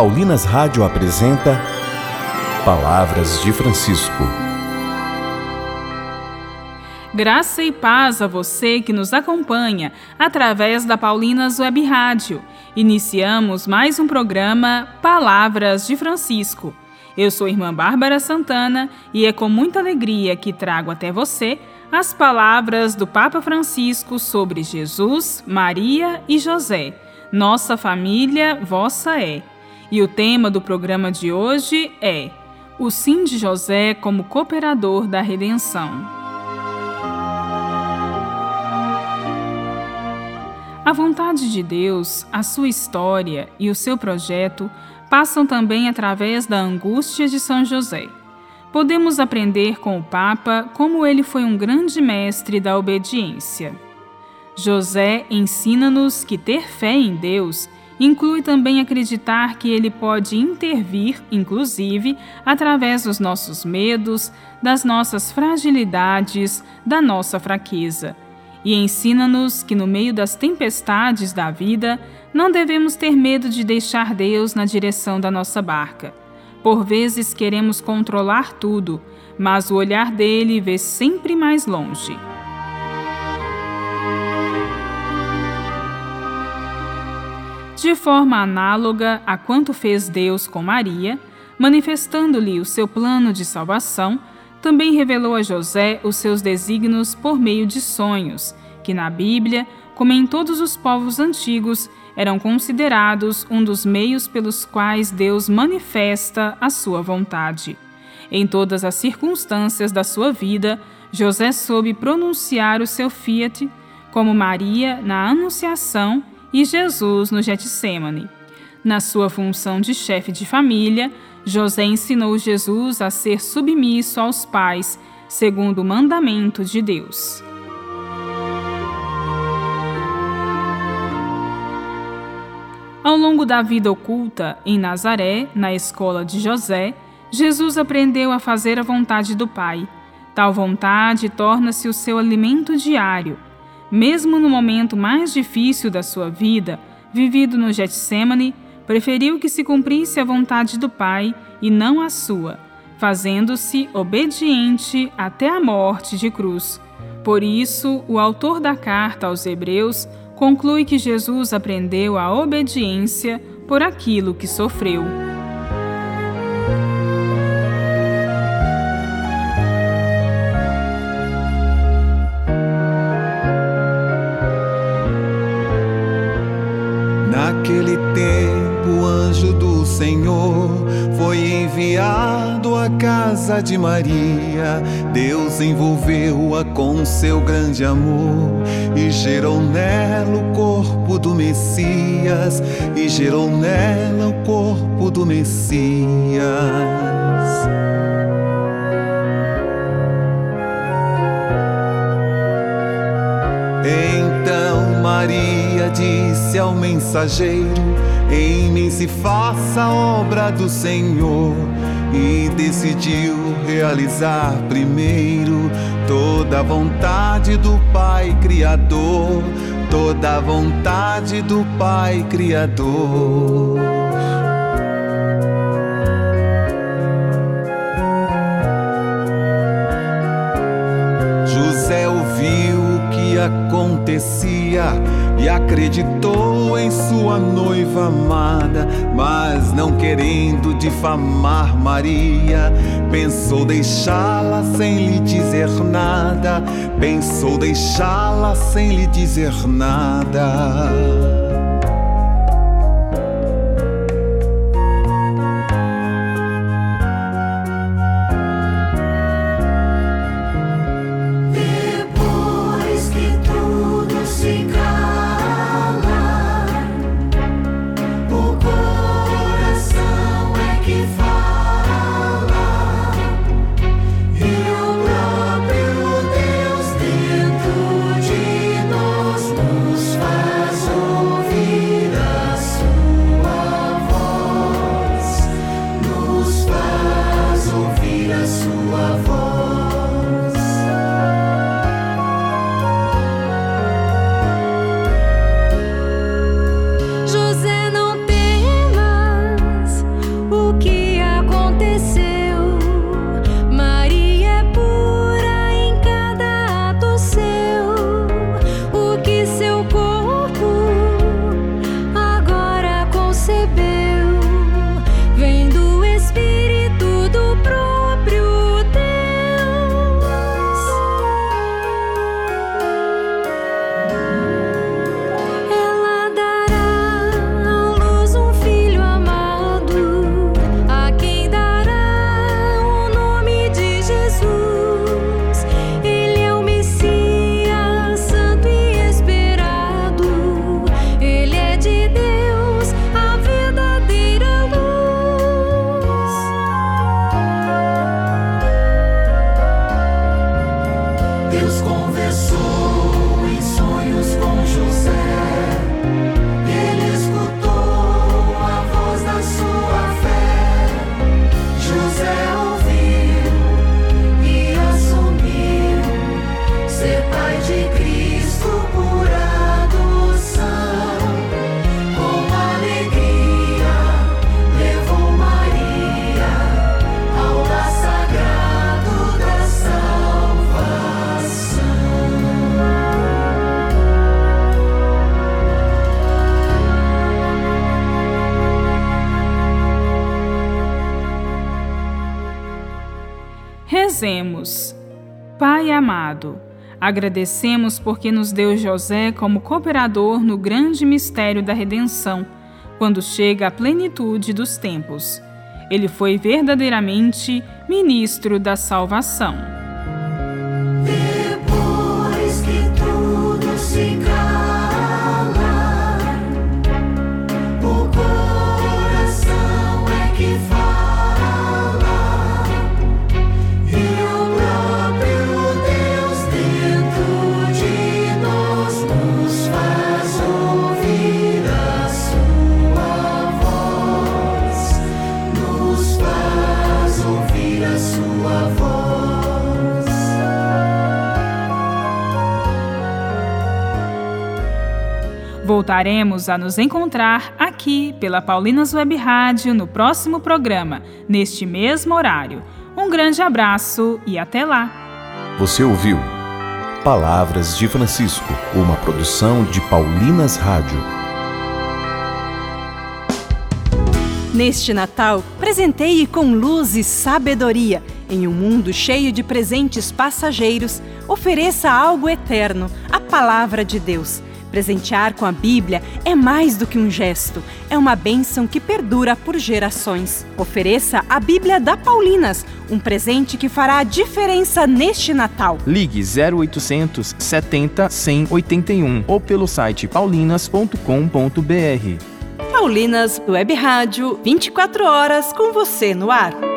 Paulinas Rádio apresenta Palavras de Francisco. Graça e paz a você que nos acompanha através da Paulinas Web Rádio. Iniciamos mais um programa Palavras de Francisco. Eu sou irmã Bárbara Santana e é com muita alegria que trago até você as palavras do Papa Francisco sobre Jesus, Maria e José. Nossa família, vossa é. E o tema do programa de hoje é O Sim de José como Cooperador da Redenção. A vontade de Deus, a sua história e o seu projeto passam também através da angústia de São José. Podemos aprender com o Papa como ele foi um grande mestre da obediência. José ensina-nos que ter fé em Deus inclui também acreditar que Ele pode intervir, inclusive, através dos nossos medos, das nossas fragilidades, da nossa fraqueza. E ensina-nos que, no meio das tempestades da vida, não devemos ter medo de deixar Deus na direção da nossa barca. Por vezes queremos controlar tudo, mas o olhar dele vê sempre mais longe. De forma análoga a quanto fez Deus com Maria, manifestando-lhe o seu plano de salvação, também revelou a José os seus desígnios por meio de sonhos, que na Bíblia, como em todos os povos antigos, eram considerados um dos meios pelos quais Deus manifesta a sua vontade. Em todas as circunstâncias da sua vida, José soube pronunciar o seu fiat, como Maria na Anunciação e Jesus no Getsemane. Na sua função de chefe de família, José ensinou Jesus a ser submisso aos pais, segundo o mandamento de Deus. Ao longo da vida oculta em Nazaré, na escola de José, Jesus aprendeu a fazer a vontade do Pai. Tal vontade torna-se o seu alimento diário mesmo no momento mais difícil da sua vida, vivido no Getsemane, preferiu que se cumprisse a vontade do Pai e não a sua, fazendo-se obediente até a morte de cruz. Por isso, o autor da carta aos Hebreus conclui que Jesus aprendeu a obediência por aquilo que sofreu. Casa de Maria. Deus envolveu-a com seu grande amor e gerou nela o corpo do Messias. E gerou nela o corpo do Messias. Então Maria disse ao mensageiro: Em mim se faça a obra do Senhor. E decidiu realizar primeiro toda a vontade do Pai Criador, toda a vontade do Pai Criador. Acontecia e acreditou em sua noiva amada, mas não querendo difamar Maria, pensou deixá-la sem lhe dizer nada, pensou deixá-la sem lhe dizer nada. Rezemos. Pai amado, agradecemos porque nos deu José como cooperador no grande mistério da redenção, quando chega a plenitude dos tempos. Ele foi verdadeiramente ministro da salvação. Voltaremos a nos encontrar aqui pela Paulinas Web Rádio no próximo programa, neste mesmo horário. Um grande abraço e até lá! Você ouviu Palavras de Francisco, uma produção de Paulinas Rádio. Neste Natal, presenteie com luz e sabedoria. Em um mundo cheio de presentes passageiros, ofereça algo eterno, a palavra de Deus. Presentear com a Bíblia é mais do que um gesto, é uma bênção que perdura por gerações. Ofereça a Bíblia da Paulinas, um presente que fará a diferença neste Natal. Ligue 0800 70 181 ou pelo site paulinas.com.br. Paulinas Web Rádio, 24 horas com você no ar.